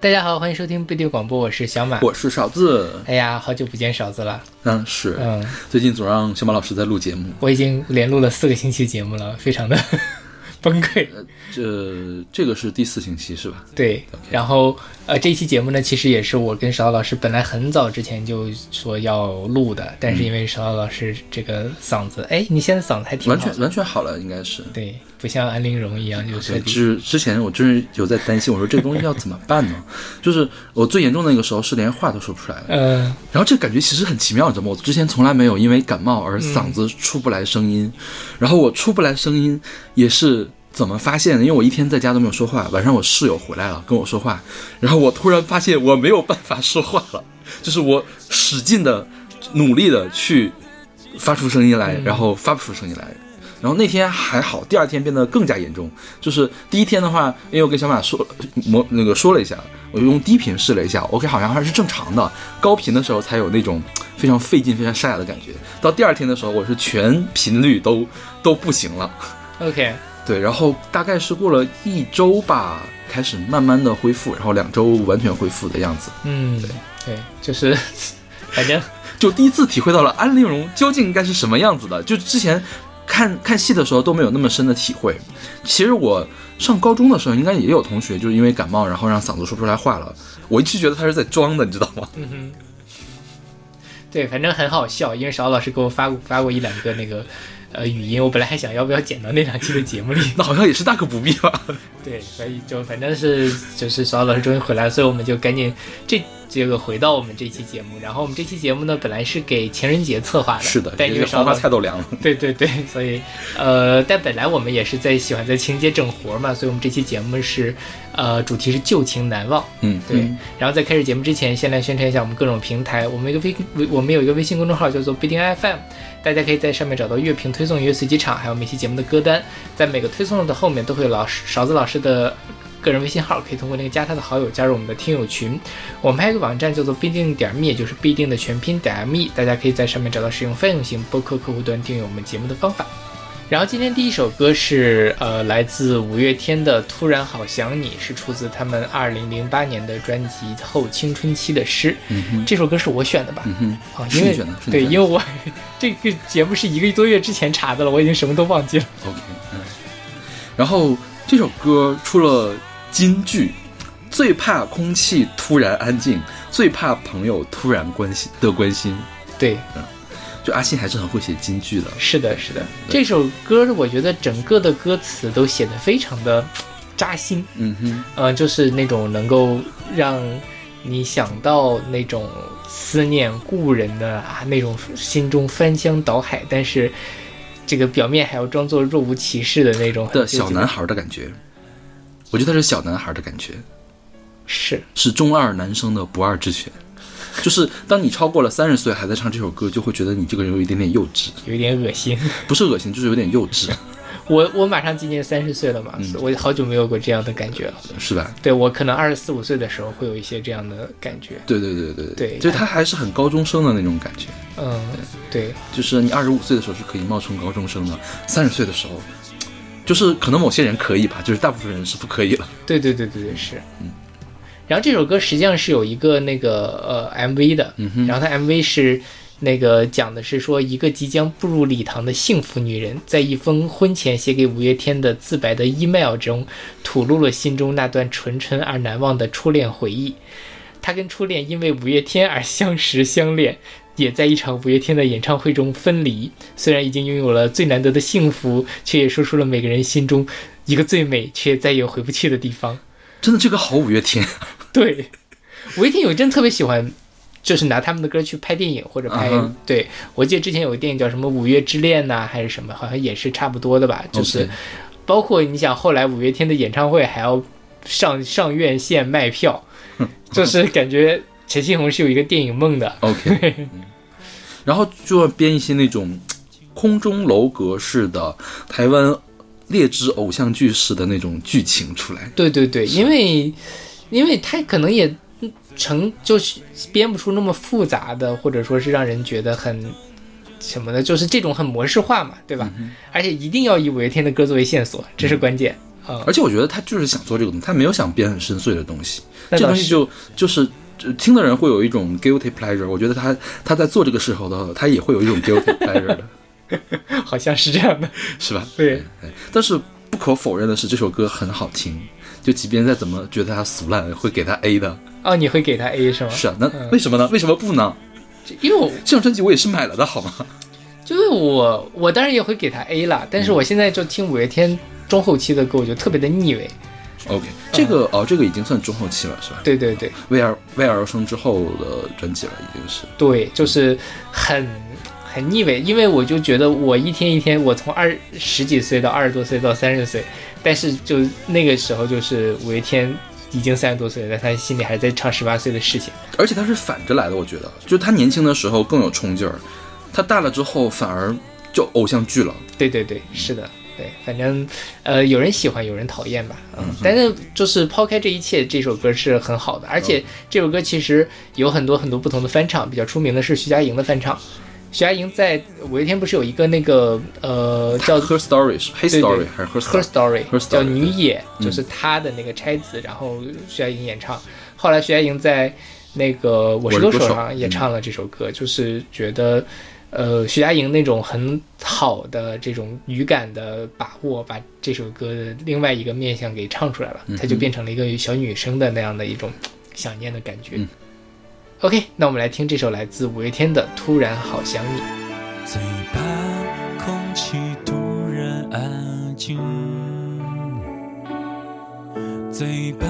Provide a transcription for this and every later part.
大家好，欢迎收听贝蒂广播，我是小马。我是勺子。哎呀，好久不见勺子了。嗯，是。嗯，最近总让小马老师在录节目，我已经连录了四个星期节目了，非常的 崩溃。这这个是第四星期是吧？对。然后呃，这一期节目呢，其实也是我跟勺子老师本来很早之前就说要录的，但是因为勺子老师这个嗓子，哎，你现在嗓子还挺完全完全好了，应该是。对。不像安陵容一样，就是之之前我真是有在担心，我说这个东西要怎么办呢？就是我最严重的那个时候是连话都说不出来了，嗯，然后这感觉其实很奇妙，你知道吗？我之前从来没有因为感冒而嗓子出不来声音，然后我出不来声音也是怎么发现的？因为我一天在家都没有说话，晚上我室友回来了跟我说话，然后我突然发现我没有办法说话了，就是我使劲的努力的去发出声音来，然后发不出声音来。然后那天还好，第二天变得更加严重。就是第一天的话，因为我跟小马说，模那个说了一下，我就用低频试了一下，OK，好像还是正常的。高频的时候才有那种非常费劲、非常沙哑的感觉。到第二天的时候，我是全频率都都不行了。OK，对，然后大概是过了一周吧，开始慢慢的恢复，然后两周完全恢复的样子。嗯，对，对，就是 反正就第一次体会到了安陵容究竟应该是什么样子的，就之前。看看戏的时候都没有那么深的体会。其实我上高中的时候，应该也有同学就是因为感冒，然后让嗓子说不出来话了。我一直觉得他是在装的，你知道吗？嗯哼。对，反正很好笑，因为邵老师给我发过发过一两个那个呃语音，我本来还想要不要剪到那两期的节目里，那好像也是大可不必吧。对，所以就反正是就是邵老师终于回来了，所以我们就赶紧这。这个回到我们这期节目，然后我们这期节目呢，本来是给情人节策划的，是的，但因为黄花菜都凉了，对对对，所以呃，但本来我们也是在喜欢在情人节整活嘛，所以我们这期节目是呃，主题是旧情难忘，嗯，对。然后在开始节目之前，先来宣传一下我们各种平台，我们一个微微我们有一个微信公众号叫做必定 FM，大家可以在上面找到乐评推送、音乐随机场，还有每期节目的歌单，在每个推送的后面都会有老师勺子老师的。个人微信号可以通过那个加他的好友加入我们的听友群。我们还有一个网站叫做必定点 me，就是必定的全拼点 me，大家可以在上面找到使用泛用型播客客户端订阅我们节目的方法。然后今天第一首歌是呃来自五月天的《突然好想你》，是出自他们二零零八年的专辑《后青春期的诗》。嗯这首歌是我选的吧？嗯哼，啊，因为对，因为我 这个节目是一个多月之前查的了，我已经什么都忘记了。OK，嗯。然后这首歌出了。金句，最怕空气突然安静，最怕朋友突然关心的关心。对，嗯，就阿信还是很会写金句的。是的，是的。这首歌我觉得整个的歌词都写的非常的 扎心。嗯哼，呃，就是那种能够让你想到那种思念故人的啊，那种心中翻江倒海，但是这个表面还要装作若无其事的那种的小男孩的感觉。我觉得他是小男孩的感觉，是是中二男生的不二之选，就是当你超过了三十岁还在唱这首歌，就会觉得你这个人有一点点幼稚，有一点恶心，不是恶心，就是有点幼稚。我我马上今年三十岁了嘛，我好久没有过这样的感觉了，是吧？对我可能二十四五岁的时候会有一些这样的感觉。对对对对对，就他还是很高中生的那种感觉。嗯，对，就是你二十五岁的时候是可以冒充高中生的，三十岁的时候。就是可能某些人可以吧，就是大部分人是不可以了。对对对对对，是。嗯。然后这首歌实际上是有一个那个呃 MV 的，嗯然后它 MV 是那个讲的是说一个即将步入礼堂的幸福女人，在一封婚前写给五月天的自白的 email 中，吐露了心中那段纯纯而难忘的初恋回忆。她跟初恋因为五月天而相识相恋。也在一场五月天的演唱会中分离。虽然已经拥有了最难得的幸福，却也说出了每个人心中一个最美却再也回不去的地方。真的，这个好五月天。对，五月天有一阵特别喜欢，就是拿他们的歌去拍电影或者拍。对我记得之前有个电影叫什么《五月之恋》呐，还是什么，好像也是差不多的吧。就是包括你想，后来五月天的演唱会还要上上院线卖票，就是感觉。陈信宏是有一个电影梦的，OK，然后就要编一些那种空中楼阁式的台湾劣质偶像剧式的那种剧情出来。对对对，因为因为他可能也成就是编不出那么复杂的，或者说是让人觉得很什么的，就是这种很模式化嘛，对吧？而且一定要以五月天的歌作为线索，这是关键。啊而且我觉得他就是想做这个东西，他没有想编很深邃的东西，那这东西就就是。呃听的人会有一种 guilty pleasure，我觉得他他在做这个时候的，他也会有一种 guilty pleasure 的，好像是这样的。是吧？对，哎但是不可否认的是，这首歌很好听，就即便再怎么觉得它俗烂，会给他 A 的。哦，你会给他 A 是吗？是啊，那为什么呢？为什么不呢？因为我这张专辑我也是买了的，好吗？就是我我当然也会给他 A 了，但是我现在就听五月天中后期的歌，我就特别的腻味。OK，这个哦，这个已经算中后期了，是吧？对对对为而为而生之后的专辑了，已经是。对，就是很很腻味，因为我就觉得我一天一天，我从二十几岁到二十多岁到三十岁，但是就那个时候就是五月天已经三十多岁了，但他心里还在唱十八岁的事情。而且他是反着来的，我觉得，就他年轻的时候更有冲劲儿，他大了之后反而就偶像剧了。对对对，是的，对，反正呃，有人喜欢，有人讨厌吧，嗯，但是就是抛开这一切，这首歌是很好的，而且这首歌其实有很多很多不同的翻唱，比较出名的是徐佳莹的翻唱。徐佳莹在五月天不是有一个那个呃叫 Her Story 是对 Story 还是 Her Her Story？Story，Her Story，叫女野，就是她的那个拆子，然后徐佳莹演唱。后来徐佳莹在那个《我是歌手上也唱了这首歌，就是觉得，呃，徐佳莹那种很好的这种语感的把握，把这首歌的另外一个面相给唱出来了，她就变成了一个小女生的那样的一种想念的感觉。嗯 OK，那我们来听这首来自五月天的《突然好想你》。最怕空气突然安静，最怕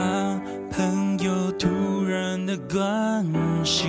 朋友突然的关心，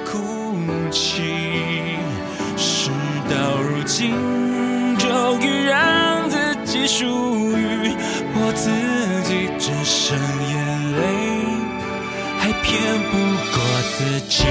只属于我自己，只剩眼泪，还骗不过自己。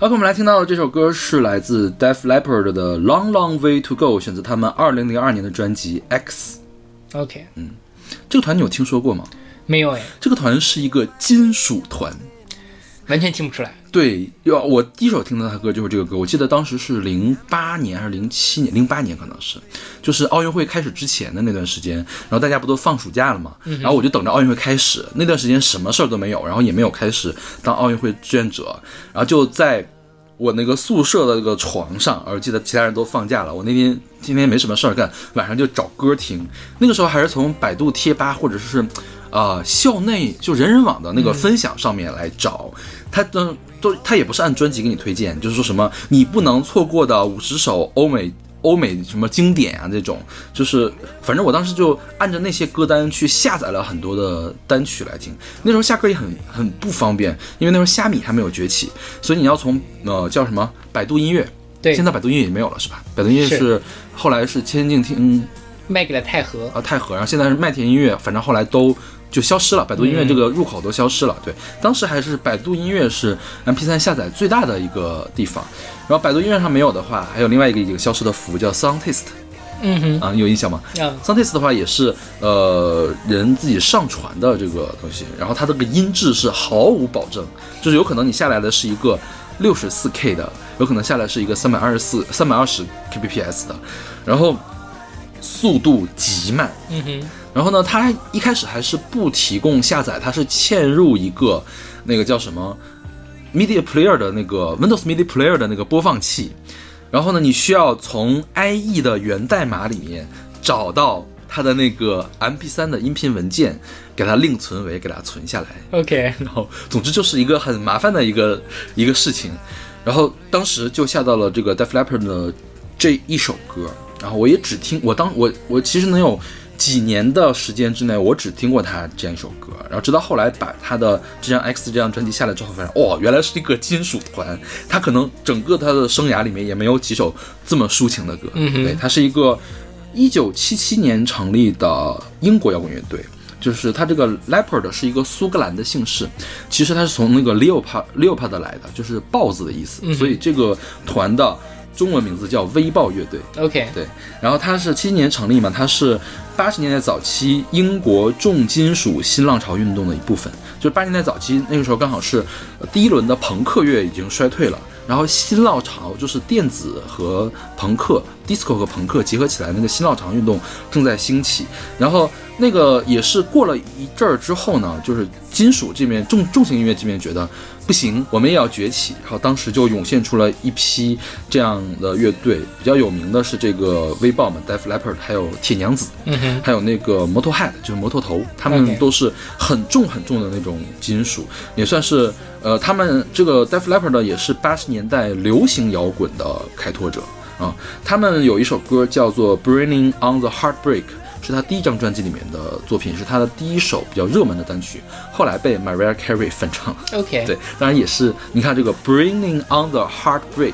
OK，我们来听到的这首歌是来自 Def Leppard 的《Long Long Way to Go》，选择他们二零零二年的专辑《X》。OK，嗯这个团你有听说过吗？没有哎，这个团是一个金属团。完全听不出来。对，要我第一首听到他的歌就是这个歌，我记得当时是零八年还是零七年，零八年可能是，就是奥运会开始之前的那段时间，然后大家不都放暑假了嘛，然后我就等着奥运会开始，那段时间什么事儿都没有，然后也没有开始当奥运会志愿者，然后就在我那个宿舍的那个床上，我记得其他人都放假了，我那天今天没什么事儿干，晚上就找歌听，那个时候还是从百度贴吧或者是。呃，校内就人人网的那个分享上面来找，它的都都他也不是按专辑给你推荐，就是说什么你不能错过的五十首欧美欧美什么经典啊这种，就是反正我当时就按着那些歌单去下载了很多的单曲来听。那时候下歌也很很不方便，因为那时候虾米还没有崛起，所以你要从呃叫什么百度音乐，对现在百度音乐也没有了是吧？百度音乐是是后来是千静听卖给了泰和。啊泰和，然后现在是麦田音乐，反正后来都就消失了，百度音乐这个入口都消失了。对，当时还是百度音乐是 MP3 下载最大的一个地方，然后百度音乐上没有的话，还有另外一个一个消失的服务叫 Soundtaste 嗯哼，啊，你有印象吗？啊，Soundtaste 的话也是呃人自己上传的这个东西，然后它这个音质是毫无保证，就是有可能你下来的是一个六十四 K 的，有可能下来是一个三百二十四三百二十 kbps 的，然后速度极慢，嗯哼，然后呢，它一开始还是不提供下载，它是嵌入一个那个叫什么 Media Player 的那个 Windows Media Player 的那个播放器，然后呢，你需要从 IE 的源代码里面找到它的那个 MP3 的音频文件，给它另存为，给它存下来。OK，然后总之就是一个很麻烦的一个一个事情。然后当时就下到了这个 Def Leppard 的这一首歌，然后我也只听我当我我其实能有几年的时间之内，我只听过他这样一首歌，然后直到后来把他的这张 X 这张专辑下来之后，发现哦，原来是一个金属团，他可能整个他的生涯里面也没有几首这么抒情的歌，嗯哼对，他是一个一九七七年成立的英国摇滚乐队。就是他这个 leopard 是一个苏格兰的姓氏，其实它是从那个 leopard leopard 来的，就是豹子的意思，所以这个团的中文名字叫微豹乐队。OK，对，然后它是七七年成立嘛，它是八十年代早期英国重金属新浪潮运动的一部分。就是八十年代早期那个时候，刚好是第一轮的朋克乐已经衰退了，然后新浪潮就是电子和朋克、disco 和朋克结合起来，那个新浪潮运动正在兴起。然后那个也是过了一阵儿之后呢，就是金属这边重重型音乐这边觉得不行，我们也要崛起。然后当时就涌现出了一批这样的乐队，比较有名的是这个微豹嘛，Def Leppard，还有铁娘子，嗯哼，还有那个摩托 head，就是摩托头，他们都是很重很重的那种金属，也算是呃，他们这个 Def Leppard 呢，也是八十年代流行摇滚的开拓者啊。他们有一首歌叫做《Bringing on the Heartbreak》。是他第一张专辑里面的作品，是他的第一首比较热门的单曲，后来被 Mariah Carey 翻唱了。OK，对，当然也是，你看这个《Bringing on the Heartbreak》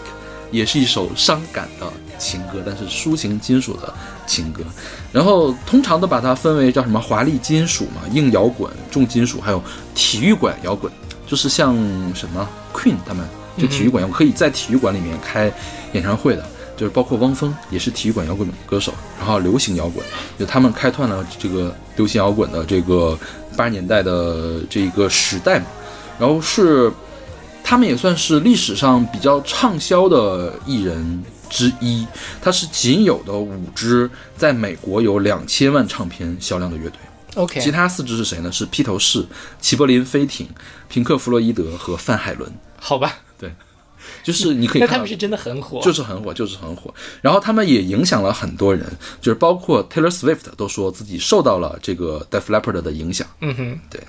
也是一首伤感的情歌，但是抒情金属的情歌。然后通常都把它分为叫什么华丽金属嘛、硬摇滚、重金属，还有体育馆摇滚，就是像什么 Queen 他们就体育馆摇滚，可以在体育馆里面开演唱会的。就是包括汪峰也是体育馆摇滚歌手，然后流行摇滚，就他们开创了这个流行摇滚的这个八十年代的这一个时代嘛。然后是他们也算是历史上比较畅销的艺人之一。他是仅有的五支在美国有两千万唱片销量的乐队。OK，其他四支是谁呢？是披头士、齐柏林飞艇、平克·弗洛伊德和范海伦。好吧，就是你可以看到那他们是真的很火，就是很火，就是很火。然后他们也影响了很多人，就是包括 Taylor Swift 都说自己受到了这个 Def Leppard 的影响。嗯哼，对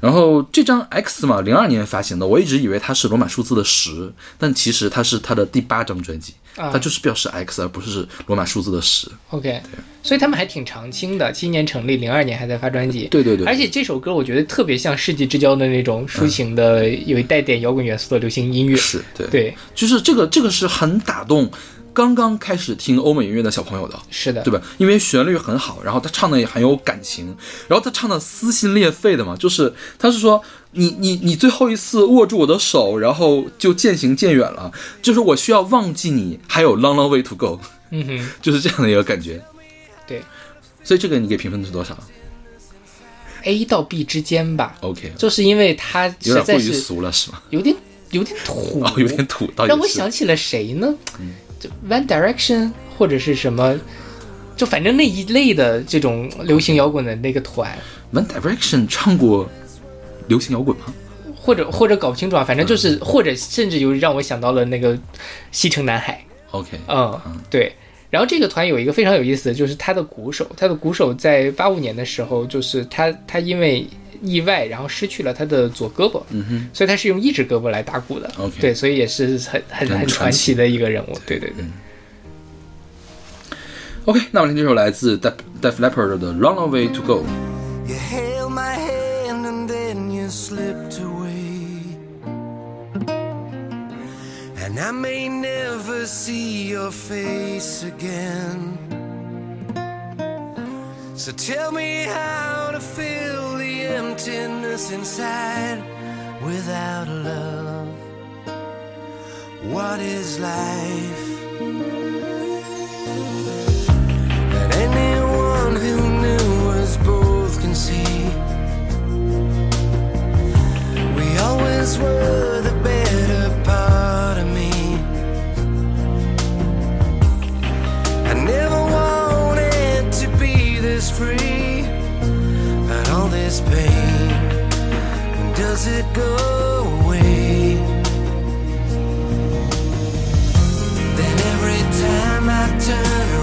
然后这张 X 嘛，零二年发行的，我一直以为它是罗马数字的十，但其实它是它的第八张专辑，啊它就是表示 X，而不是罗马数字的十。OK，对所以他们还挺长青的，七年成立，零二年还在发专辑。对对对，而且这首歌我觉得特别像世纪之交的那种抒情的，有一带点摇滚元素的流行音乐。是对，对，就是这个这个是很打动刚刚开始听欧美音乐的小朋友的。是的，对吧？因为旋律很好，然后他唱的也很有感情，然后他唱的撕心裂肺的嘛，就是他是说你你你最后一次握住我的手，然后就渐行渐远了，就是我需要忘记你，还有 long long way to go，嗯哼，就是这样的一个感觉。对所以这个你给评分是多少，A 到 B 之间吧，？OK，就是因为它有点过于俗了是吗？有点有点土，哦，有点土，让我想起了谁呢？就 One Direction 或者是什么，就反正那一类的这种流行摇滚的那个团，One Direction 唱过流行摇滚吗？或者或者搞不清楚啊，反正嗯就是、或者甚至有让我想到了那个西城男孩，OK，嗯，对。然后这个团有一个非常有意思的，就是他的鼓手，他的鼓手在八五年的时候，就是他他因为意外，然后失去了他的左胳膊，嗯哼，所以他是用一只胳膊来打鼓的。OK 对，所以也是很很很传奇奇的一个人物。对对对。OK，那我们听这首来自 Def Def Leppard 的 Long Long Way to Go。You held my hand and then you slipped away. And I may never see your face again. So tell me how to fill the emptiness inside without love. What is life? that anyone who knew us both can see. We always were the does it go away? Then every time I turn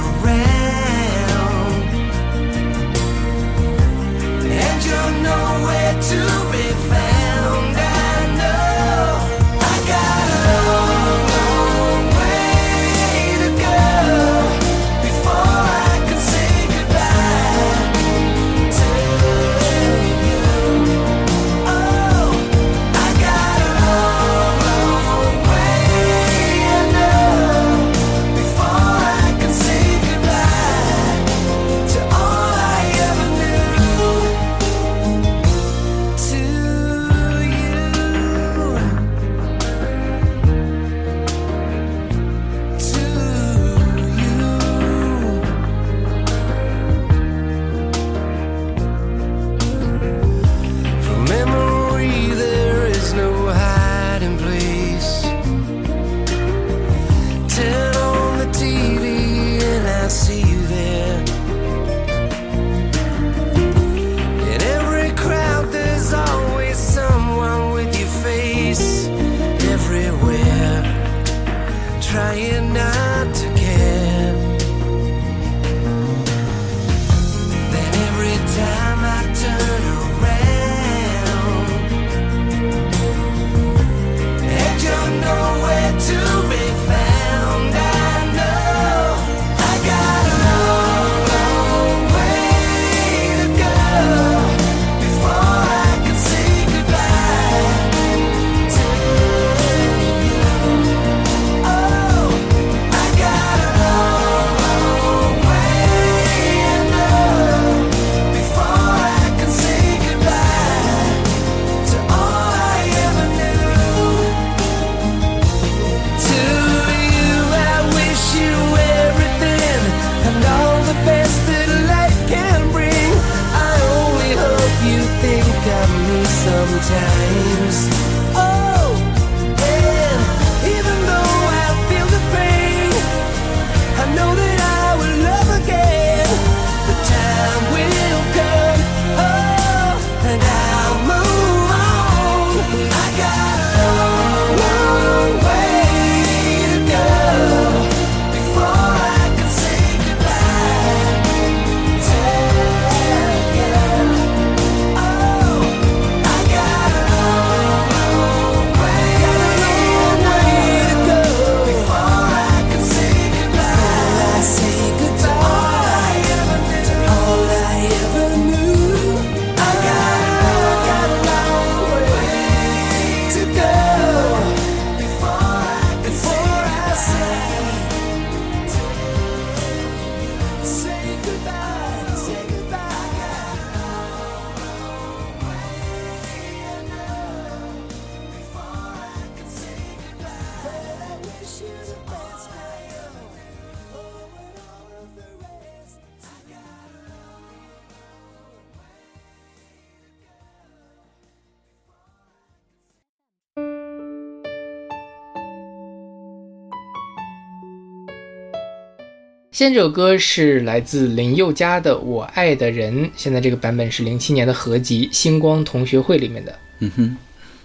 现在这首歌是来自林宥嘉的《我爱的人》，现在这个版本是零七年的合集《星光同学会》里面的。嗯哼，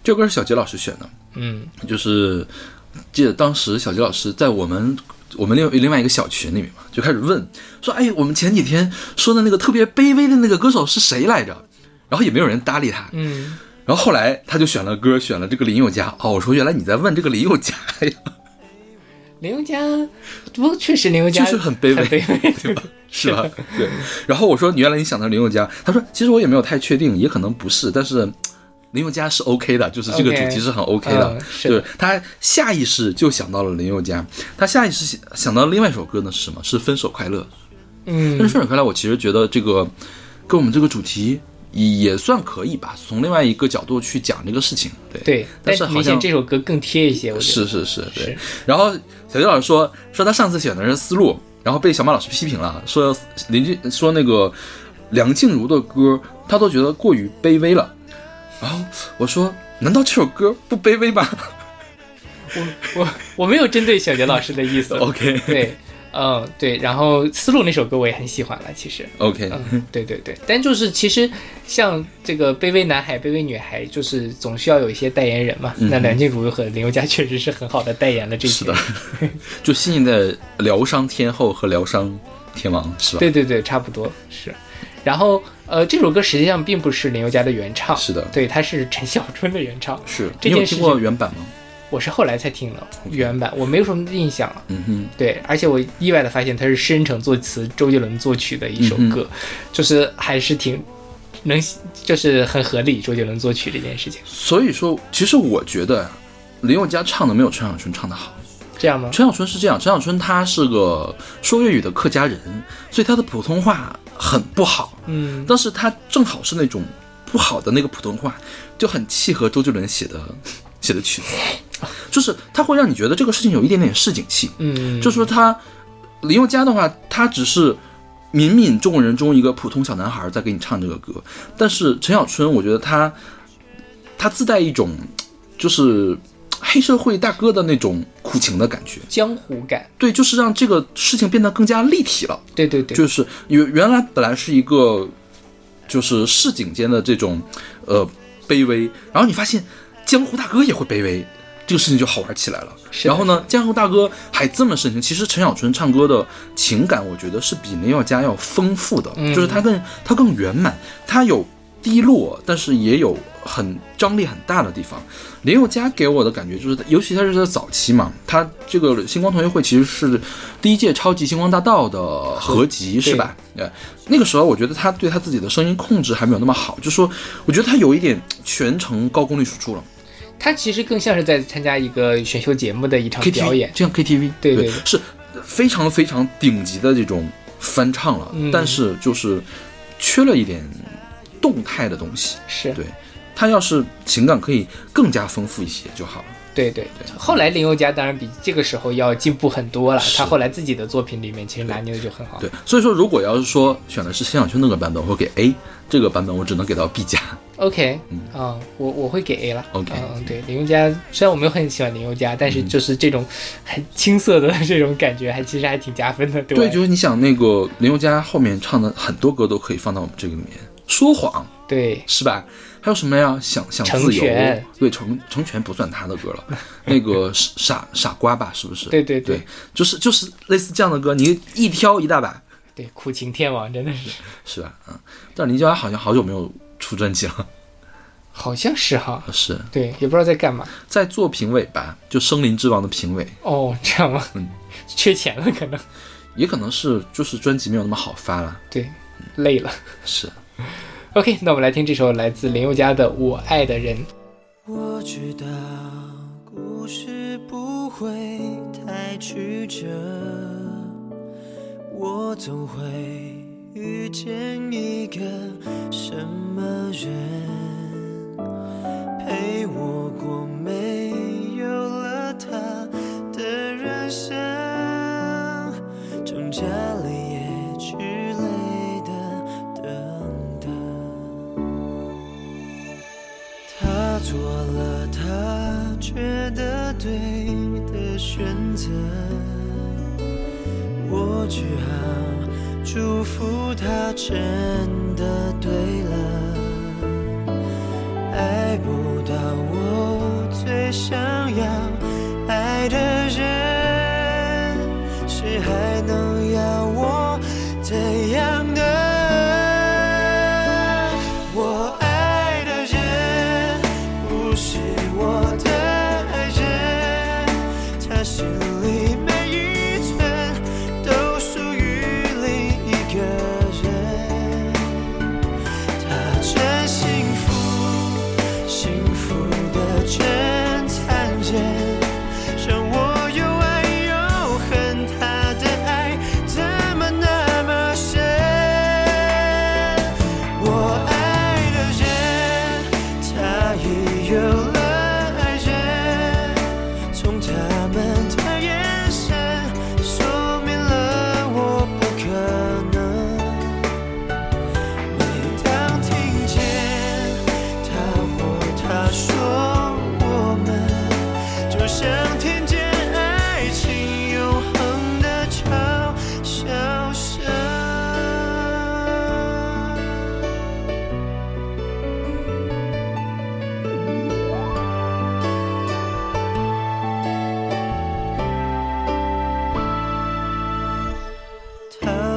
这首歌是小杰老师选的，嗯就是记得当时小杰老师在我们我们另另外一个小群里面嘛，就开始问说，哎，我们前几天说的那个特别卑微的那个歌手是谁来着？然后也没有人搭理他。嗯，然后后来他就选了歌，选了这个林宥嘉。哦，我说原来你在问这个林宥嘉呀，林宥嘉，不过确实林宥嘉就是很卑微卑微，对吧？是吧？对。然后我说你原来你想的林宥嘉，他说其实我也没有太确定，也可能不是，但是林宥嘉是 OK 的，就是这个主题是很 OK 的。对他下意识就想到了林宥嘉，他下意识想想到另外一首歌呢是什么？是《分手快乐》。嗯但是《分手快乐》，我其实觉得这个跟我们这个主题也算可以吧，从另外一个角度去讲这个事情。对对，但是好像这首歌更贴一些，我觉得是是是，对是。然后小杰老师说说他上次选的是思路，然后被小马老师批评了，说邻居说那个梁静茹的歌他都觉得过于卑微了。然后我说，难道这首歌不卑微吗我我我没有针对小杰老师的意思。OK 对，嗯对，然后思路那首歌我也很喜欢了，其实。OK，嗯，对对对，但就是其实像这个卑微男孩、卑微女孩，就是总需要有一些代言人嘛。那梁静茹和林宥嘉确实是很好的代言了这些。是的，就新一代疗伤天后和疗伤天王是吧？对对对，差不多是。然后呃，这首歌实际上并不是林宥嘉的原唱，是的对，它是陈小春的原唱。是。这件事你有听过原版吗？我是后来才听的原版，我没有什么印象了。嗯哼，对，而且我意外的发现它是申城作词、周杰伦作曲的一首嗯歌，就是还是挺能，就是很合理。周杰伦作曲这件事情，所以说，其实我觉得林宥嘉唱的没有陈小春唱的好。这样吗？陈小春是这样，陈小春他是个说粤语的客家人，所以他的普通话很不好，嗯，但是他正好是那种不好的那个普通话，就很契合周杰伦写的写的曲子，就是他会让你觉得这个事情有一点点市井气，嗯，就说他林宥嘉的话，他只是敏敏众人中一个普通小男孩在给你唱这个歌，但是陈小春，我觉得他他自带一种就是黑社会大哥的那种苦情的感觉，江湖感，对，就是让这个事情变得更加立体了。对对对，就是原原来本来是一个就是市井间的这种呃卑微，然后你发现江湖大哥也会卑微，这个事情就好玩起来了。然后呢，江湖大哥还这么深情，其实陈小春唱歌的情感，我觉得是比林宥嘉要丰富的，嗯就是他更他更圆满，他有低落，但是也有很张力很大的地方。林宥嘉给我的感觉就是，尤其他是在早期嘛，他这个星光同学会其实是第一届超级星光大道的合集，是吧？对，那个时候我觉得他对他自己的声音控制还没有那么好，就说我觉得他有一点全程高功率输出了他其实更像是在参加一个选秀节目的一场表演。就像 KTV，对对对对是非常非常顶级的这种翻唱了，嗯但是就是缺了一点动态的东西。是对他要是情感可以更加丰富一些就好了。对对对。后来林宥嘉当然比这个时候要进步很多了，他后来自己的作品里面其实拿捏的就很好。对，所以说如果要是说选的是陈小春那个版本，我会给 A，这个版本我只能给到 B 加。OK，嗯，我我会给 A 了。OK 嗯，对，林宥嘉虽然我没有很喜欢林宥嘉，但是就是这种很青涩的这种感觉，还其实还挺加分的，对吧？对，就是你想那个林宥嘉后面唱的很多歌都可以放到我们这个里面，说谎对是吧？还有什么呀？想想自由全，对，成成全不算他的歌了，那个傻傻瓜吧，是不是？对对对对，就是就是类似这样的歌，你一挑一大把，对，苦情天王真的是，是吧？嗯，但林宥嘉好像好久没有出专辑了，好像是哈，是对，也不知道在干嘛。在做评委吧，就《森林之王》的评委，哦，这样吗？嗯，缺钱了可能，也可能是就是专辑没有那么好发了，对，累了。是。OK，那我们来听这首来自林宥嘉的《我爱的人》。我知道故事不会太曲折，我总会遇见一个什么人，陪我过没有了他的人生，成家立他做了他觉得对的选择，我只好祝福他真的对了，爱不到我最想要爱的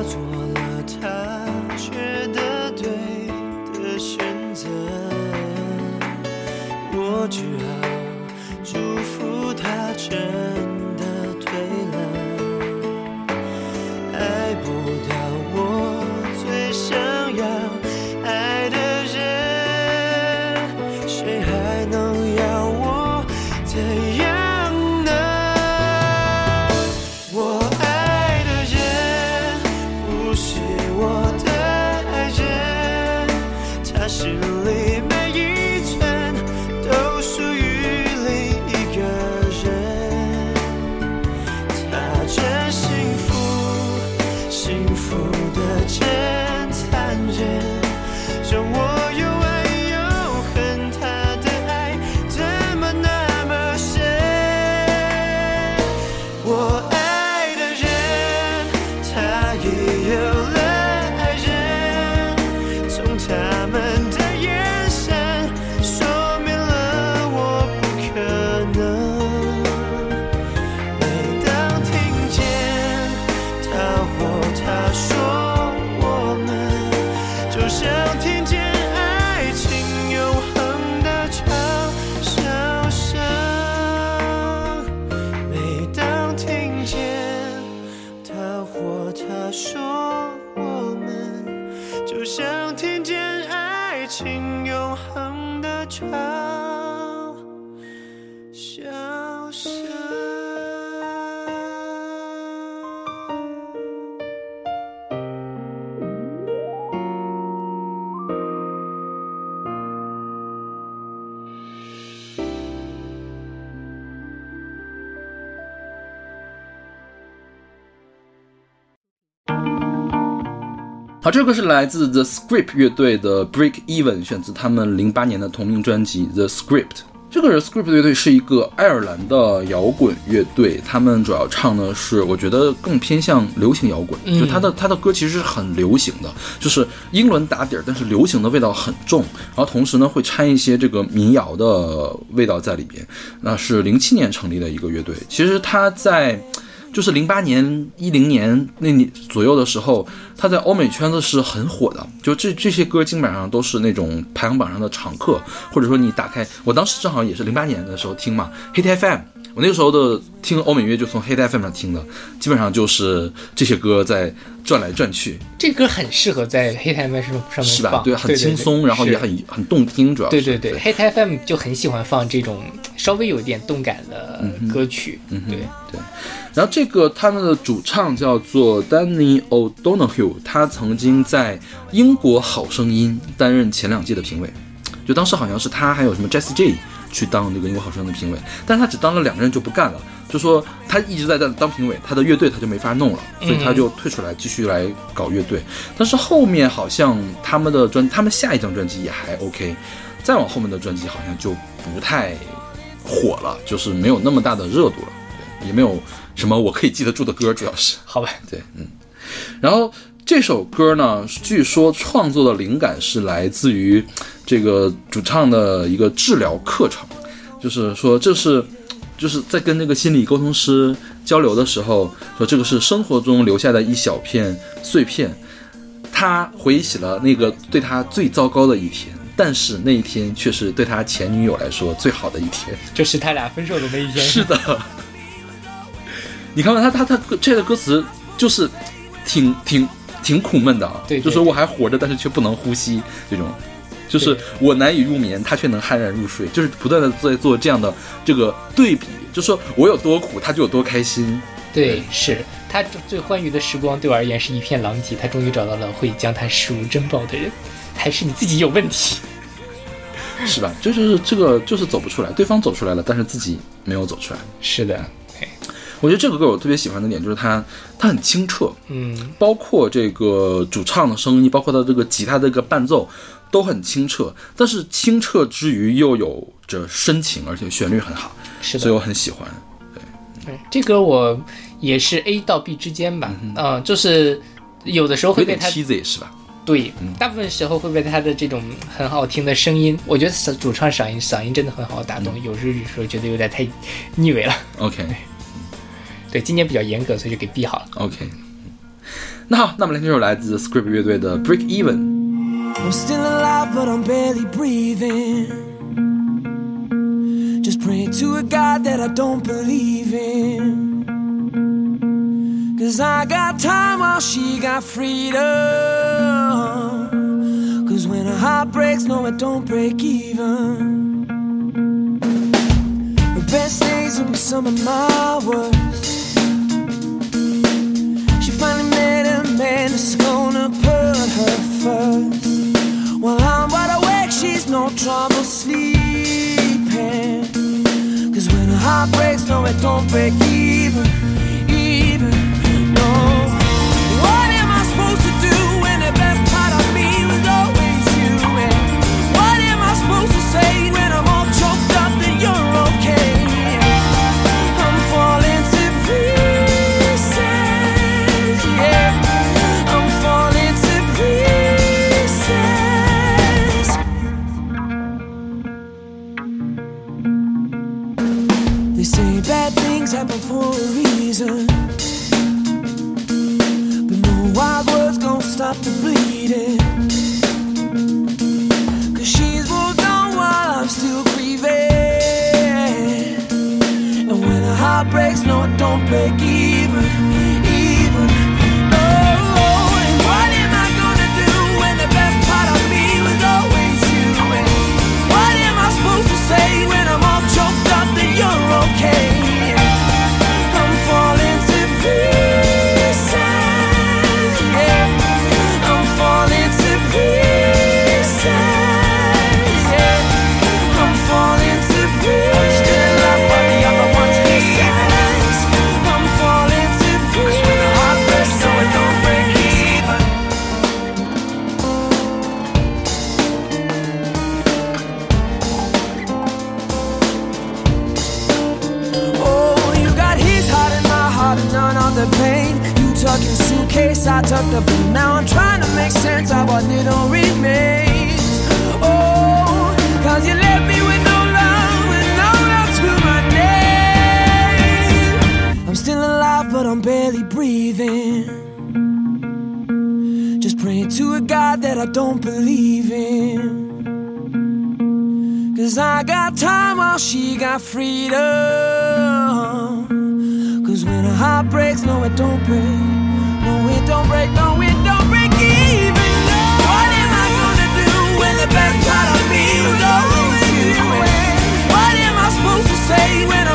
他好，这首歌是来自 The Script 乐队的《Break Even》，选自他们零八年的同名专辑《The Script》。这个 Script 乐队是一个爱尔兰的摇滚乐队，他们主要唱的是我觉得更偏向流行摇滚，就他的他的歌其实是很流行的，就是英伦打底儿，但是流行的味道很重，然后同时呢会掺一些这个民谣的味道在里边。那是零七年成立的一个乐队，其实他在。就是零八年、一零年那年左右的时候，他在欧美圈子是很火的。就这这些歌基本上都是那种排行榜上的常客，或者说你打开，我当时正好也是零八年的时候听嘛，Hit FM，我那个时候的听欧美乐就从 Hit FM 上听的，基本上就是这些歌在转来转去，这歌很适合在黑台 FM 上是吧？放，对，很轻松，然后也很很动听，主要是。对对对，黑台 FM 就很喜欢放这种稍微有点动感的歌曲，嗯哼对，对。然后这个他们的主唱叫做 Danny O'Donoghue，他曾经在英国好声音担任前两届的评委，就当时好像是他还有什么 Jessie J 去当这个英国好声音的评委，但是他只当了两任就不干了，就说他一直在当当评委，他的乐队他就没法弄了，所以他就退出来继续来搞乐队。但是后面好像他们的专，他们下一张专辑也还 OK，再往后面的专辑好像就不太火了，就是没有那么大的热度了。也没有什么我可以记得住的歌，主要是。好吧，对，嗯。然后这首歌呢，据说创作的灵感是来自于这个主唱的一个治疗课程，就是说这是就是在跟那个心理沟通师交流的时候，说这个是生活中留下的一小片碎片，他回忆起了那个对他最糟糕的一天。但是那一天却是对他前女友来说最好的一天。就是他俩分手的那一天。是的，你看吧，他他他这个歌词就是挺挺挺苦闷的啊，对对就说我还活着，但是却不能呼吸，这种，就是我难以入眠，他却能酣然入睡，就是不断的在做这样的这个对比，就说我有多苦，他就有多开心，对，是他最欢愉的时光对我而言是一片狼藉。他终于找到了会将他视如珍宝的人，还是你自己有问题？是吧？这就是这个就是走不出来，对方走出来了，但是自己没有走出来。是的，我觉得这个歌我特别喜欢的点就是它它很清澈，嗯，包括这个主唱的声音，包括它这个吉他的这个伴奏都很清澈，但是清澈之余又有着深情，而且旋律很好，是的所以。我很喜欢。对这歌我也是 A 到 B 之间吧，嗯、就是有的时候会被他妻子也是吧？对，大部分时候会被他的这种很好听的声音，我觉得嗓主唱嗓音嗓音真的很好打动，有时候觉得有点太腻味了。OK 对，今年比较严格，所以就给 B 好了。 OK，那好，那我们来听这首来自 Script 乐队的 Break Even。 I'm still alive, but I'm barely breathing. Just praying to a God that I don't believe in. Cause I got time while she got freedom. Cause when a heart breaks, no, it don't break even. The best days will be some of my worst. She finally met a man that's gonna put her first. While I'm wide awake, she's no trouble sleeping. Cause when a heart breaks, no, it don't break even, even, things happen for a reason. But no wild words gon' stop the bleeding. Cause she's moved on while I'm still grieving. And when a heart breaks, no, it don't break even. Tuck the blame. Now I'm trying to make sense of what little remains. Oh, cause you left me with no love and no love to my name. I'm still alive, but I'm barely breathing. Just praying to a God that I don't believe in. Cause I got time while she got freedom. Cause when a heart breaks, no, it don't break. When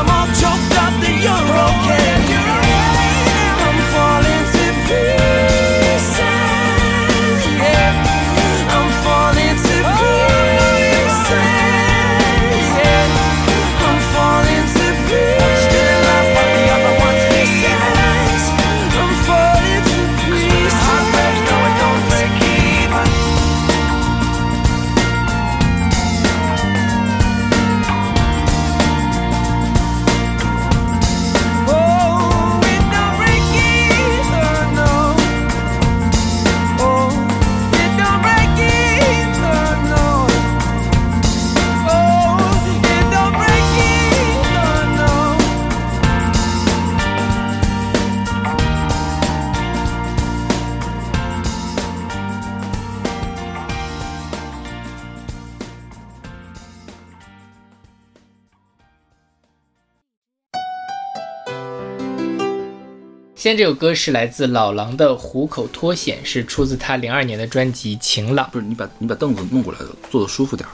现在这首歌是来自老狼的《虎口脱险》，是出自他零二年的专辑《晴朗》。不是你把你把凳子弄过来，坐的舒服点儿。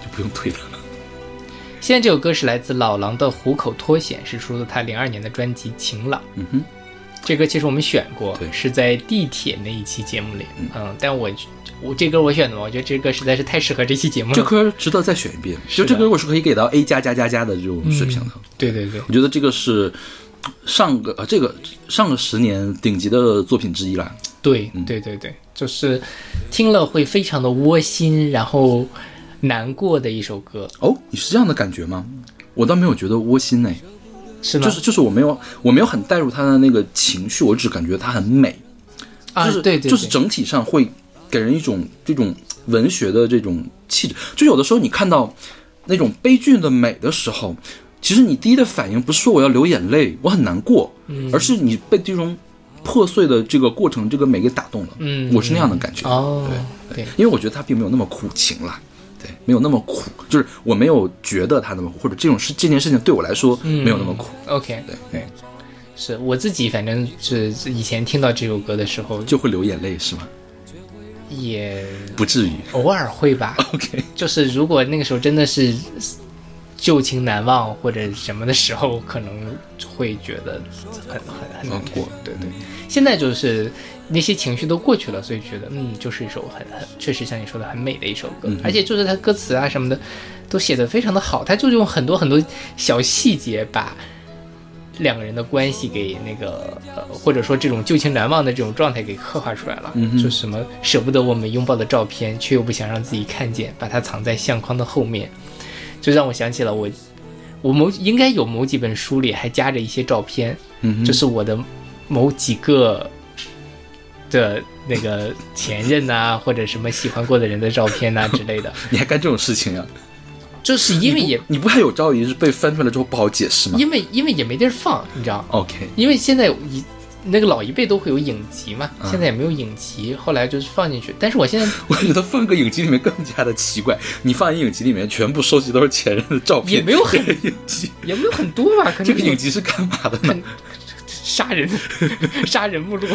就不用推了。现在这首歌是来自老狼的《虎口脱险》，是出自他零二年的专辑《晴朗》。嗯哼，这歌其实我们选过，对是在地铁那一期节目里。嗯，但我我这歌我选的嘛，我觉得这歌实在是太适合这期节目了。这歌值得再选一遍。就这歌我是可以给到 A 加加加加的这种水平的。对对对，我觉得这个是上个呃这个上个十年顶级的作品之一了。对对对对，就是听了会非常的窝心，然后难过的一首歌，哦，你是这样的感觉吗？我倒没有觉得窝心呢，是吗？就是就是我没有我没有很带入他的那个情绪，我只感觉他很美，啊，就是对对，对就是整体上会给人一种这种文学的这种气质。就有的时候你看到那种悲剧的美的时候，其实你第一的反应不是说我要流眼泪，我很难过，嗯而是你被这种破碎的这个过程、这个美给打动了。嗯我是那样的感觉。哦对，对，因为我觉得他并没有那么苦情了。对，没有那么苦，就是我没有觉得他那么苦，或者这种事这件事情对我来说没有那么苦。OK，对对，是我自己，反正是以前听到这首歌的时候，就会流眼泪是吗？也不至于。偶尔会吧。OK，就是如果那个时候真的是旧情难忘或者什么的时候，可能会觉得很很很难过。对对，现在就是那些情绪都过去了，所以觉得嗯，就是一首很很确实像你说的很美的一首歌，而且就是它歌词啊什么的都写的非常的好，他就用很多很多小细节把。两个人的关系给那个呃，或者说这种旧情难忘的这种状态给刻画出来了，就什么舍不得我们拥抱的照片，却又不想让自己看见，把它藏在相框的后面，就让我想起了我，我某应该有某几本书里还夹着一些照片，嗯，就是我的某几个的那个前任呐、或者什么喜欢过的人的照片呐、之类的，你还干这种事情呀、就是因为也你不还有朝一日被翻出来之后不好解释吗因为因为也没地儿放，你知道。？OK，因为现在一那个老一辈都会有影集嘛，嗯现在也没有影集，后来就是放进去。但是我现在 我觉得放个影集里面更加的奇怪。你放一影集里面全部收集都是前任的照片，也没有很影集，也没有很多吧，可能这个影集是干嘛的呢？杀人 杀人目录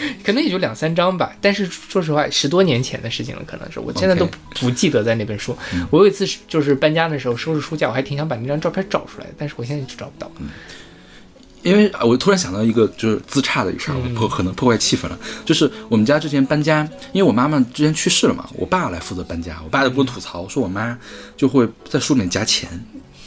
可能也就两三张吧。但是说实话，十多年前的事情了，可能是我现在都不记得在那本书。我有一次就是搬家的时候收拾书架，我还挺想把那张照片找出来的，但是我现在就找不到。因为啊我突然想到一个就是自差的一事儿，我破可能破坏气氛了。就是我们家之前搬家，因为我妈妈之前去世了嘛，我爸来负责搬家，我爸就跟我吐槽说我妈就会在书里面夹钱，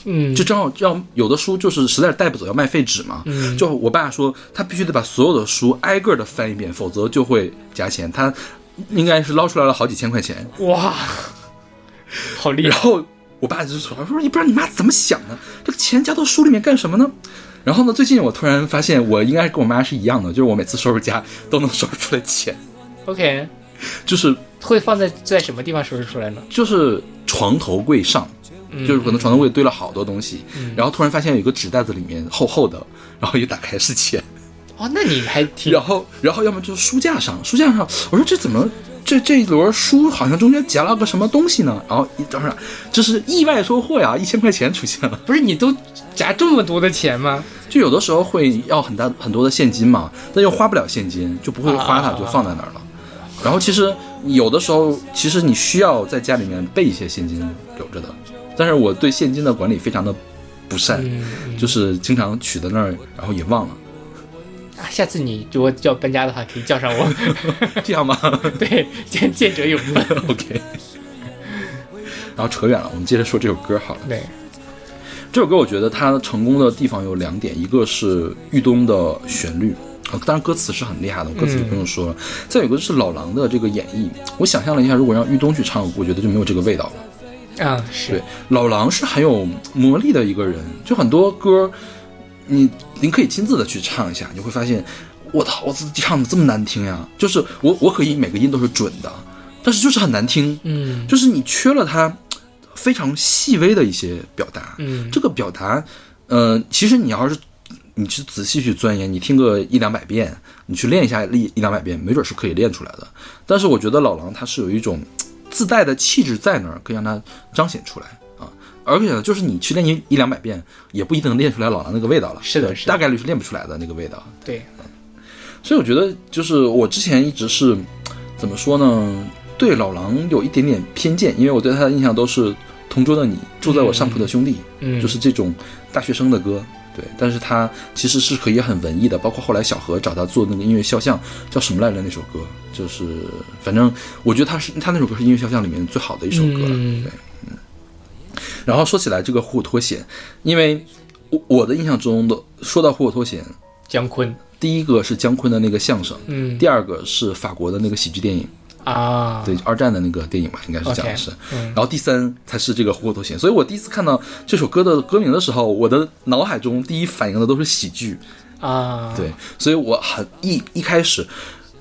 嗯，就正好要有的书就是实在是带不走，要卖废纸嘛。嗯就我爸说他必须得把所有的书挨个的翻一遍，否则就会加钱。他应该是捞出来了好几千块钱。哇，好厉害！然后我爸就说：“说你不知道你妈怎么想的，这个钱加到书里面干什么呢？”然后呢，最近我突然发现，我应该跟我妈是一样的，就是我每次收拾家都能收拾出来钱，OK，就是会放在在什么地方收拾出来呢？就是床头柜上，嗯就是可能床头柜堆了好多东西，然后突然发现有一个纸袋子里面厚厚的，然后一打开是钱，哦，那你还挺然后然后要么就是书架上，书架上，我说这怎么这这一摞书好像中间夹了个什么东西呢？然后一当然这是意外收获呀，一千块钱出现了。不是你都夹这么多的钱吗？就有的时候会要很大很多的现金嘛，但又花不了现金，就不会花它，啊就放在那儿了。然后其实有的时候，其实你需要在家里面备一些现金留着的，但是我对现金的管理非常的不善，嗯就是经常取在那儿，然后也忘了，啊，下次你如果要搬家的话，可以叫上我。这样吗 对，见见者有份。OK。然后扯远了，我们接着说这首歌好了。对，这首歌我觉得它成功的地方有两点，一个是豫东的旋律，啊，当然歌词是很厉害的，歌词就不用说了。再有一个就是老狼的这个演绎，我想象了一下，如果让豫东去唱，我觉得就没有这个味道了。啊，是对，老狼是很有魔力的一个人，就很多歌，你您可以亲自的去唱一下，你会发现，我操，我自己唱的这么难听呀！就是我我可以每个音都是准的，但是就是很难听，嗯就是你缺了它非常细微的一些表达。嗯这个表达，呃，其实你要是你去仔细去钻研，你听个一两百遍，你去练一下一一两百遍，没准是可以练出来的。但是我觉得老狼他是有一种自带的气质在那儿，可以让它彰显出来啊。而且呢，就是你去练一一两百遍，也不一定能练出来老狼那个味道了。是的是的大概率是练不出来的那个味道。对，所以我觉得，就是我之前一直是怎么说呢？对老狼有一点点偏见，因为我对他的印象都是《同桌的你》《住在我上铺的兄弟》嗯就是这种大学生的歌。对，但是他其实是可以很文艺的，包括后来小何找他做那个音乐肖像，叫什么来着？那首歌就是，反正我觉得他是他那首歌是音乐肖像里面最好的一首歌了。嗯对，嗯。然后说起来这个虎口脱险，因为我我的印象中的说到虎口脱险，姜昆，第一个是姜昆的那个相声，嗯第二个是法国的那个喜剧电影，啊，对，二战的那个电影吧，应该是讲的是。嗯。然后第三才是这个虎口脱险，所以我第一次看到这首歌的歌名的时候，我的脑海中第一反应的都是喜剧，啊，对，所以我很一一开始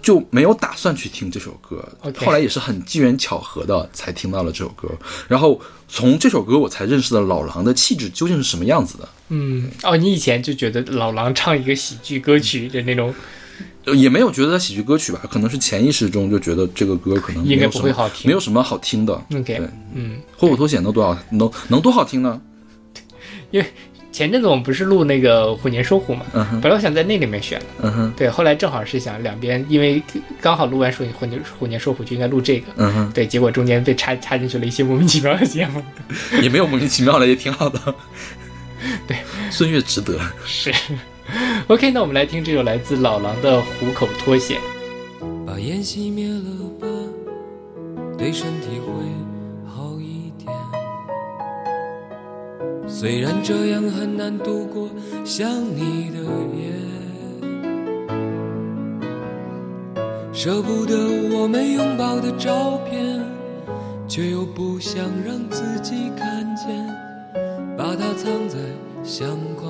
就没有打算去听这首歌后来也是很机缘巧合的才听到了这首歌，然后从这首歌我才认识了老狼的气质究竟是什么样子的。嗯，哦，你以前就觉得老狼唱一个喜剧歌曲的那种，呃也没有觉得它喜剧歌曲吧，可能是潜意识中就觉得这个歌可能应该不会好听没有什么好听的。OK，对，嗯，虎口脱险能多少能能多好听呢？因为前阵子我们不是录那个虎年说虎嘛，嗯，本来我想在那里面选的，嗯哼，对，后来正好是想两边，因为刚好录完说虎年虎年说虎就应该录这个，嗯哼，对，结果中间被插插进去了一些莫名其妙的节目，也没有莫名其妙的，也挺好的。对，孙悦值得。是。OK，那我们来听这首来自老狼的《虎口脱险》。把烟熄灭了吧，对身体会好一点。虽然这样很难度过想你的夜，舍不得我们拥抱的照片，却又不想让自己看见，把它藏在相框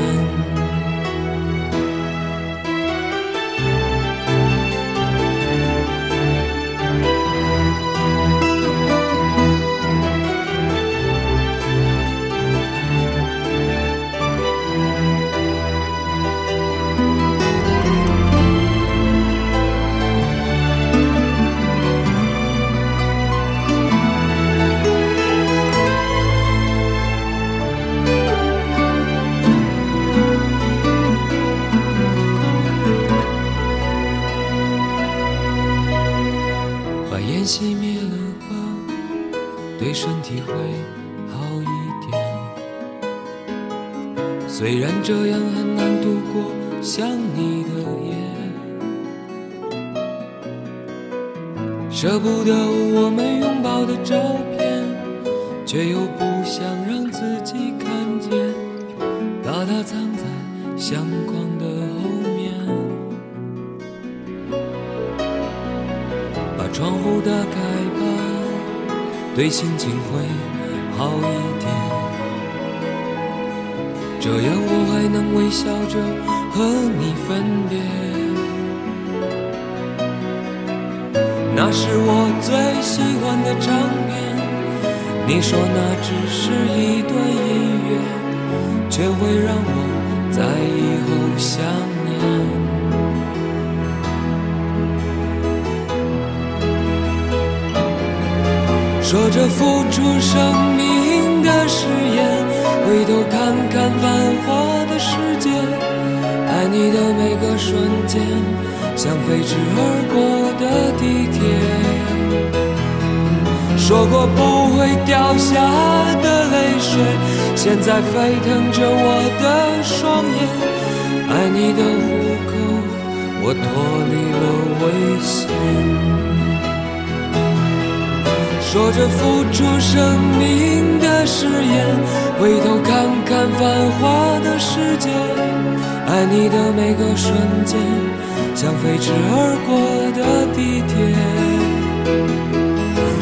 你说那只是一段音乐，却会让我在以后想念。说着付出生命的誓言，回头看看繁华的世界，爱你的每个瞬间，像飞驰而过的地铁。说过不会掉下的泪水，现在沸腾着我的双眼。爱你的虎口，我脱离了危险。说着付出生命的誓言，回头看看繁华的世界，爱你的每个瞬间，像飞驰而过的地铁。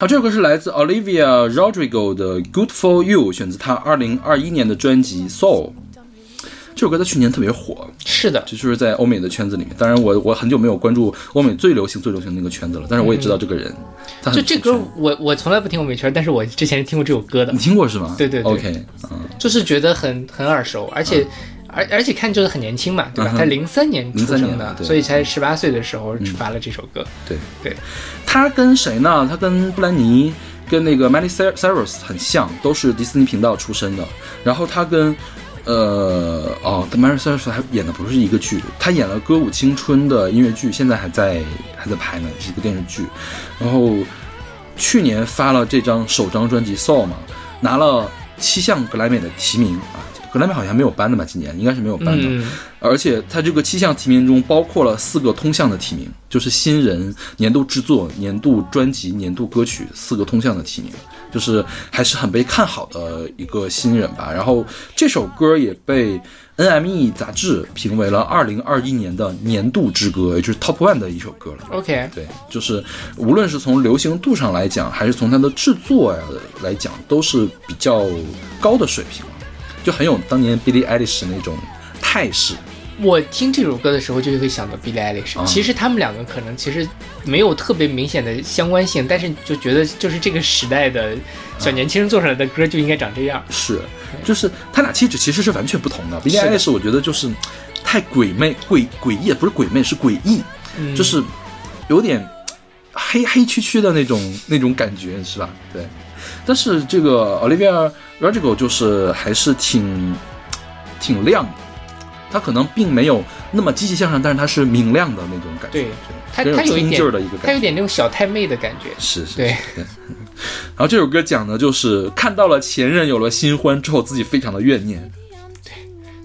好，这首歌是来自 Olivia Rodrigo 的《Good for You》，选自她二零二一年的专辑《Soul》。这首歌在去年特别火，是的，这就是在欧美的圈子里面。当然我，我很久没有关注欧美最流行、最流行的那个圈子了，但是我也知道这个人。就这歌我我从来不听欧美圈，但是我之前是听过这首歌的你，听过是吗？对对对 OK，嗯，就是觉得很很耳熟，而且。而而且看就是很年轻嘛，对吧？嗯他零三年出生的，所以才十八岁的时候发了这首歌。对对，他跟谁呢？他跟布兰妮、跟那个 Miley Cyrus 很像，都是迪士尼频道出身的。然后他跟呃哦，跟 Miley Cyrus 还演的不是一个剧，他演了《歌舞青春》的音乐剧，现在还在还在拍呢，是一个电视剧。然后去年发了这张首张专辑《Soul》嘛，拿了七项格莱美的提名啊。格莱美好像没有颁的吧？今年应该是没有颁的。嗯，而且它这个七项提名中包括了四个通项的提名，就是新人、年度制作、年度专辑、年度歌曲四个通项的提名，就是还是很被看好的一个新人吧。然后这首歌也被 NME 杂志评为了二零二一年的年度之歌，也就是 Top One 的一首歌了。OK，对，就是无论是从流行度上来讲，还是从它的制作呀来讲，都是比较高的水平了，就很有当年 Billie Eilish 那种态势。我听这首歌的时候就会想到 Billie Eilish。啊其实他们两个可能其实没有特别明显的相关性，但是就觉得就是这个时代的小年轻人做出来的歌就应该长这样。是，就是他俩气质其实是完全不同的。Billie Eilish 我觉得就是太鬼魅、诡诡异，不是鬼魅，是诡异，嗯就是有点黑黑黢黢的那种那种感觉，是吧？对。但是这个 Olivia Rodrigo 就是还是挺挺亮的，她可能并没有那么积极向上，但是她是明亮的那种感觉，对她很她有一点的一个感觉，她有点那种小太妹的感觉。是是，对是对。然后这首歌讲的就是看到了前任有了新欢之后，自己非常的怨念。对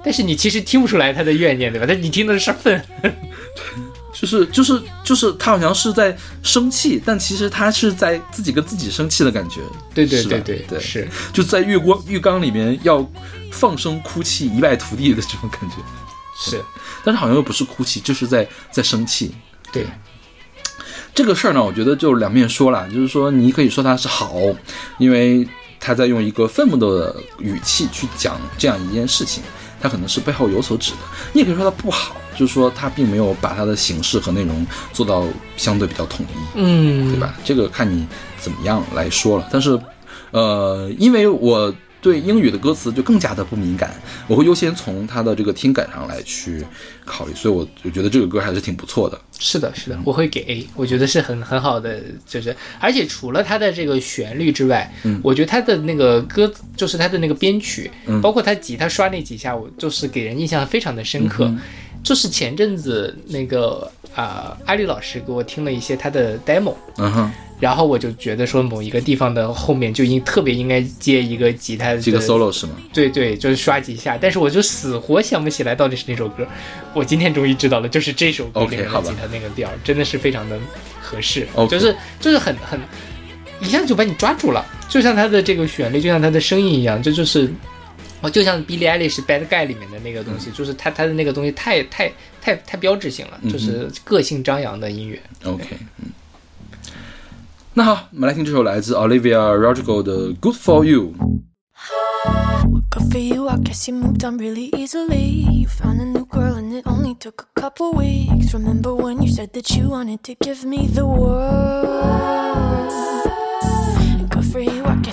但是你其实听不出来他的怨念，对吧？但你听的是愤。就是就是就是他好像是在生气，但其实他是在自己跟自己生气的感觉。对对对对对是。就在浴光浴缸里面要放声哭泣，一败涂地的这种感觉。是，但是好像又不是哭泣，就是在在生气。对，这个事儿呢，我觉得就两面说了，就是说你可以说他是好，因为他在用一个愤怒的语气去讲这样一件事情，他可能是背后有所指的；你也可以说他不好，就是说他并没有把他的形式和内容做到相对比较统一。嗯，对？吧？这个看你怎么样来说了。但是，呃，因为我对英语的歌词就更加的不敏感，我会优先从它的这个听感上来去考虑，所以我我觉得这个歌还是挺不错的。是的，是的，我会给 A，我觉得是很很好的，就是而且除了它的这个旋律之外，嗯我觉得它的那个歌，就是它的那个编曲，嗯包括他吉他刷那几下，我就是给人印象非常的深刻。嗯就是前阵子那个啊、阿丽老师给我听了一些他的 demo，嗯哼，然后我就觉得说某一个地方的后面就应特别应该接一个吉他的这个 solo 是吗？对对，就是刷几下，但是我就死活想不起来到底是哪首歌。我今天终于知道了，就是这首歌里面的吉他那个调真的是非常的合适就是就是很很一下就把你抓住了，就像它的这个旋律，就像它的声音一样，这就是。哦，就像 Billie Eilish《Bad Guy》里面的那个东西，就是他他的那个东西太太太太标志性了，嗯就是个性张扬的音乐。OK，嗯。那好，我们来听这首来自 Olivia Rodrigo 的《Good for You》。Good for you, I guess you moved on really easily. You found a new girl and it only took a couple weeks. Remember when you said that you wanted to give me the world?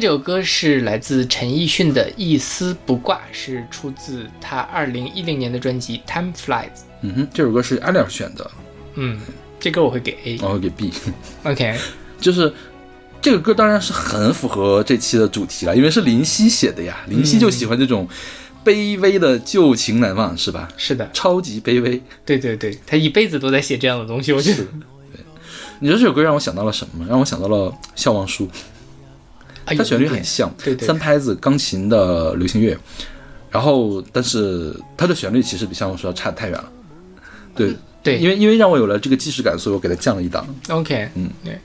这首歌是来自陈奕迅的《一丝不挂》，是出自他二零一零年的专辑《Time Flies》。嗯哼，这首歌是阿亮选的，嗯，这歌我会给 A。我会给 B。OK，就是这个歌当然是很符合这期的主题了，因为是林夕写的呀。林夕就喜欢这种卑微的旧情难忘，是吧？是的，超级卑微。对对对，他一辈子都在写这样的东西，我觉得。对你说这首歌让我想到了什么？让我想到了《笑忘书》，啊，它旋律很像，对对三拍子钢琴的流行乐，然后但是它的旋律其实比《像我说》要差得太远了。对，对，因为因为让我有了这个既视感，所以我给它降了一档。OK，嗯，对，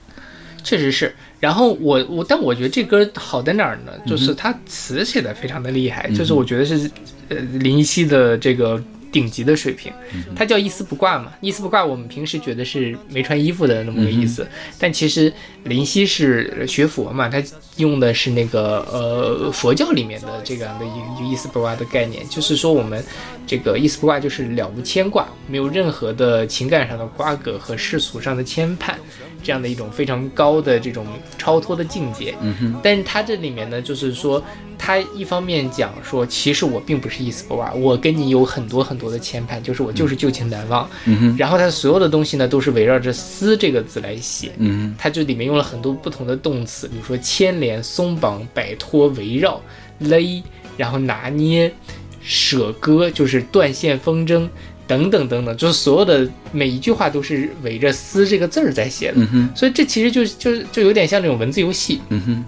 确实是。然后我我，但我觉得这歌好在哪儿呢？嗯就是它词写的非常的厉害，就是我觉得是呃林依稀的这个顶级的水平。嗯它叫一丝不挂嘛，一丝不挂，我们平时觉得是没穿衣服的那么个意嗯思，但其实林夕是学佛嘛，他用的是那个呃佛教里面的这样的一个一丝不挂的概念，就是说我们这个一丝不挂就是了无牵挂，没有任何的情感上的瓜葛和世俗上的牵绊，这样的一种非常高的这种超脱的境界。嗯哼，但是他这里面呢，就是说，他一方面讲说，其实我并不是一丝不挂，我跟你有很多很多的牵绊，就是我就是旧情难忘。嗯哼，然后他所有的东西呢，都是围绕着“丝”这个字来写。嗯他就里面用了很多不同的动词，比如说牵连、松绑、摆脱、围绕、勒，然后拿捏、舍割，就是断线、风筝等等等等，就是所有的每一句话都是围着“丝”这个字儿在写的。嗯哼，所以这其实就就就有点像这种文字游戏，嗯哼，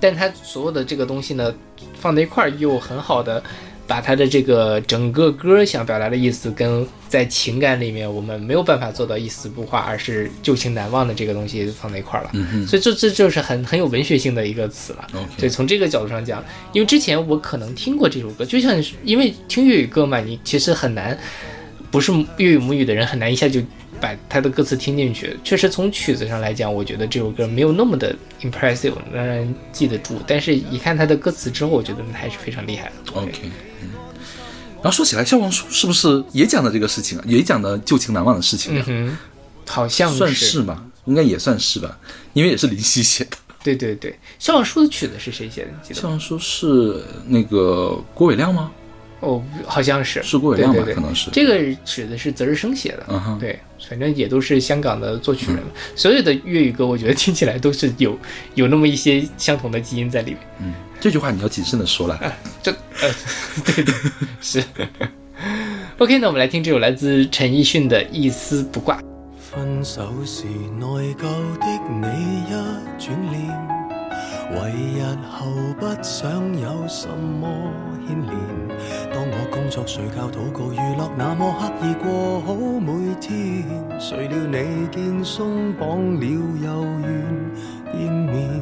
但它所有的这个东西呢，放在一块儿又很好的把他的这个整个歌想表达的意思，跟在情感里面我们没有办法做到一丝不挂，而是旧情难忘的这个东西放在一块儿了。嗯哼所以这这就是很很有文学性的一个词了。，OK，对，从这个角度上讲，因为之前我可能听过这首歌，就像是因为听粤语歌嘛，你其实很难，不是粤语母语的人很难一下就把他的歌词听进去。确实从曲子上来讲，我觉得这首歌没有那么的 impressive，让人记得住。但是一看他的歌词之后，我觉得还是非常厉害的。OK，嗯，然后说起来，消亡书是不是也讲的这个事情啊？也讲的旧情难忘的事情啊？嗯，好像算是吧，应该也算是吧，因为也是林夕写的。对对对，消亡书的曲子是谁写的？你记得吗？消亡书是那个郭伟亮吗？哦，好像是是郭伟亮吧对对对可能是这个曲子是泽日生写的。嗯哼对，反正也都是香港的作曲人。所有的粤语歌，我觉得听起来都是有有那么一些相同的基因在里面。嗯，这句话你要谨慎的说了。这呃，对对是。OK，那我们来听这首来自陈奕迅的《一丝不挂》。分手時內疚的你一轉臉，為日後不想有什麼牽連。作、睡觉、祷告、娱乐，那么刻意过好每天，谁料你见松绑了又愿见面。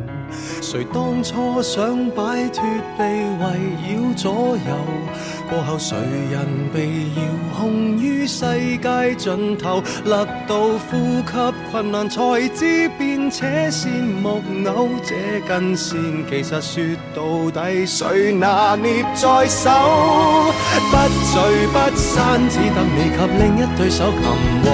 谁当初想摆脱被围绕左右，过后谁人被遥控于世界尽头，勒到呼吸困難，才知變且線木偶這根線，其實說到底誰拿捏在手，不聚不散，只得你及另一對手擒獲。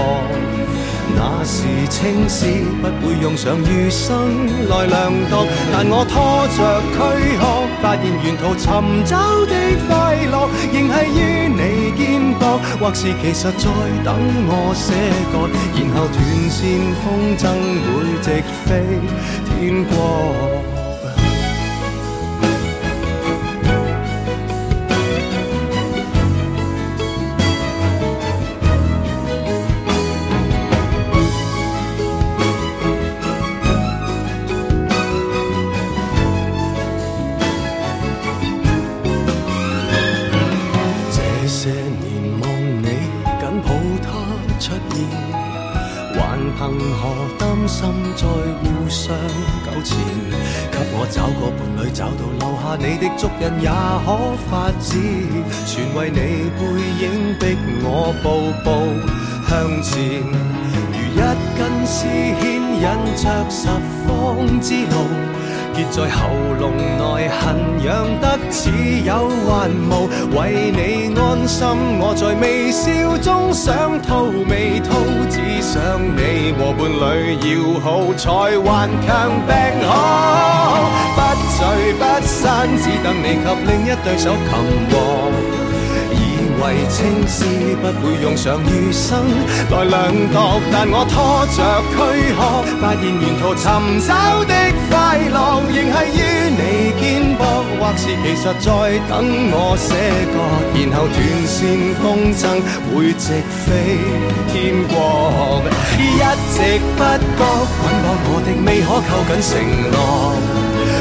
那是青絲，不會用上餘生來量度，但我拖着躯壳，發現沿途尋找快樂，仍系於你肩膊，或是其实在等我些个，然後斷線風箏會直飛天國。下你的足印也可發展，全為你背影逼我步步向前，如一根絲牽引着十方之路。結在喉嚨內，痕癢得似有還無。為你安心，我在微笑中想吐未吐，只想你和伴侶要好，才頑強病好。聚不散，只等你及另一對手擒獲。以為青絲不會用上餘生來量度，但我拖着軀殼，發現沿途尋找的快樂，仍係於你肩膊，或是其實在等我寫歌，然後斷線風箏會直飛天國，一直不覺捆綁我的未可扣緊承諾。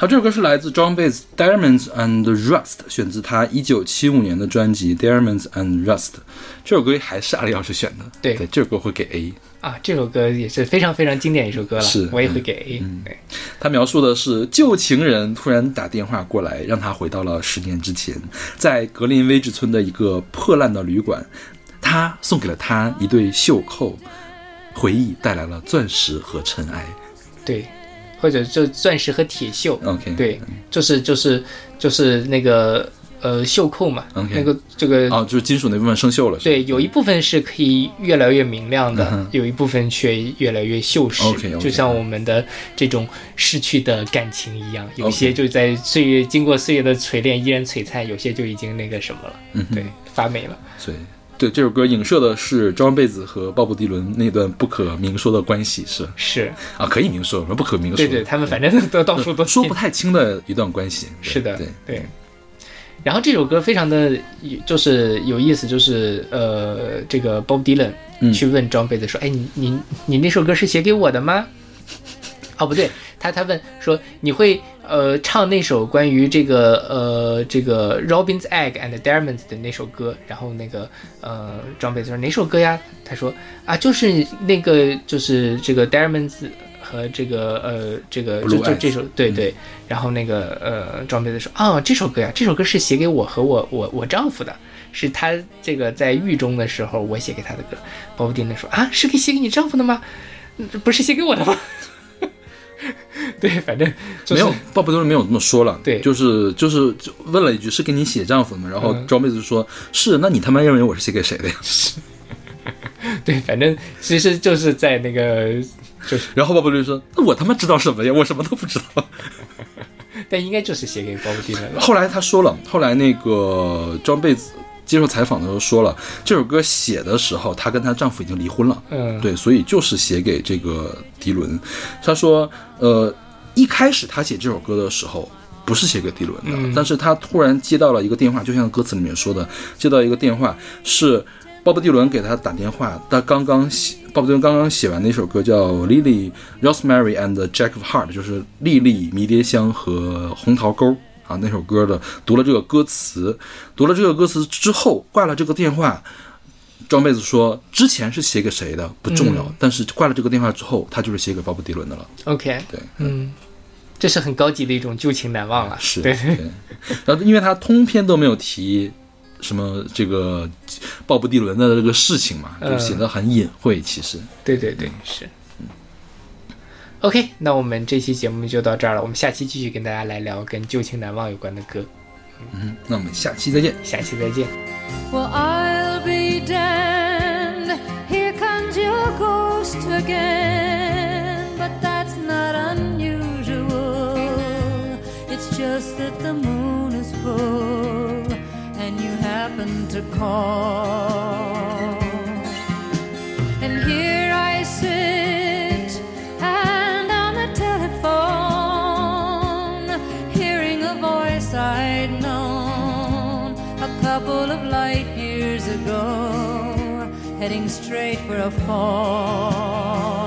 好，这首歌是来自 John Baez Diamonds and Rust，选自他一九七五年的专辑 Diamonds and Rust。这首歌还是阿里老师选的，对对，这首歌会给 A。啊，这首歌也是非常非常经典一首歌了，是我也会给 A。对，他描述的是旧情人突然打电话过来，让他回到了十年之前，在格林威治村的一个破烂的旅馆，他送给了他一对袖扣，回忆带来了钻石和尘埃。对，或者就钻石和铁锈。OK，对，就是就是就是那个呃袖扣嘛。那个这个啊，就是金属那部分生锈了，对，有一部分是可以越来越明亮的，嗯有一部分却越来越锈蚀。就像我们的这种逝去的感情一样，有些就在岁月经过岁月的锤炼依然璀璨，有些就已经那个什么了，嗯对，发霉了。对对，这首歌影射的是张贝子和鲍勃迪伦那段不可明说的关系，是是，啊，可以明说，不可明说？对对，他们反正都到处都说不太清的一段关系。是的，对，对。然后这首歌非常的就是有意思，就是呃，这个 Bob Dylan 嗯去问庄贝子说：“哎，你你你那首歌是写给我的吗？” 哦，不对，他他问说：“你会呃唱那首关于这个呃这个 Robin's Egg and Diamonds 的那首歌？”然后那个呃庄贝子说：“哪首歌呀？”他说：“啊，就是那个就是这个 Diamonds 和这个呃这个就就这首对对。然后那个呃庄贝子说：“啊，这首歌呀，这首歌是写给我和我我我丈夫的。”是他这个在狱中的时候，我写给他的歌。鲍勃迪伦说：“啊，是给写给你丈夫的吗？嗯不是写给我的吗？” 对，反正就是没有，鲍勃迪伦没有这么说了，对就是就是就问了一句是给你写丈夫的吗？然后嗯张贝子就说是，那你他妈认为我是写给谁的呀？是 对，反正其实就是在那个，就是然后鲍勃迪伦说，那我他妈知道什么呀？我什么都不知道。但应该就是写给鲍勃迪伦了。后来他说了，后来那个张贝子接受采访的时候说了，这首歌写的时候，她跟她丈夫已经离婚了。嗯，对，所以就是写给这个迪伦。她说，呃，一开始她写这首歌的时候不是写给迪伦的，嗯但是他突然接到了一个电话，就像歌词里面说的，接到一个电话是鲍勃迪伦给他打电话，他刚刚写。鲍勃迪伦刚刚写完那首歌叫《Lily Rosemary and Jack of Heart》，就是莉莉、迷迭香和红桃沟啊那首歌的。读了这个歌词，读了这个歌词之后，挂了这个电话，庄贝子说，之前是写给谁的不重要，嗯但是挂了这个电话之后，他就是写给鲍勃迪伦的了。OK，对，嗯，这是很高级的一种旧情难忘了。是，对对。然后，因为他通篇都没有提什么这个鲍勃迪伦的这个事情嘛，就嗯显得很隐晦。其实，对对对，是。OK，那我们这期节目就到这儿了，我们下期继续跟大家来聊跟旧情难忘有关的歌，嗯，那我们下期再见。下期再见。Well, I'll be damned. Here comes your ghost again. But that's not unusual. It's just that the moon is full and you happen to call. Heading straight for a fall.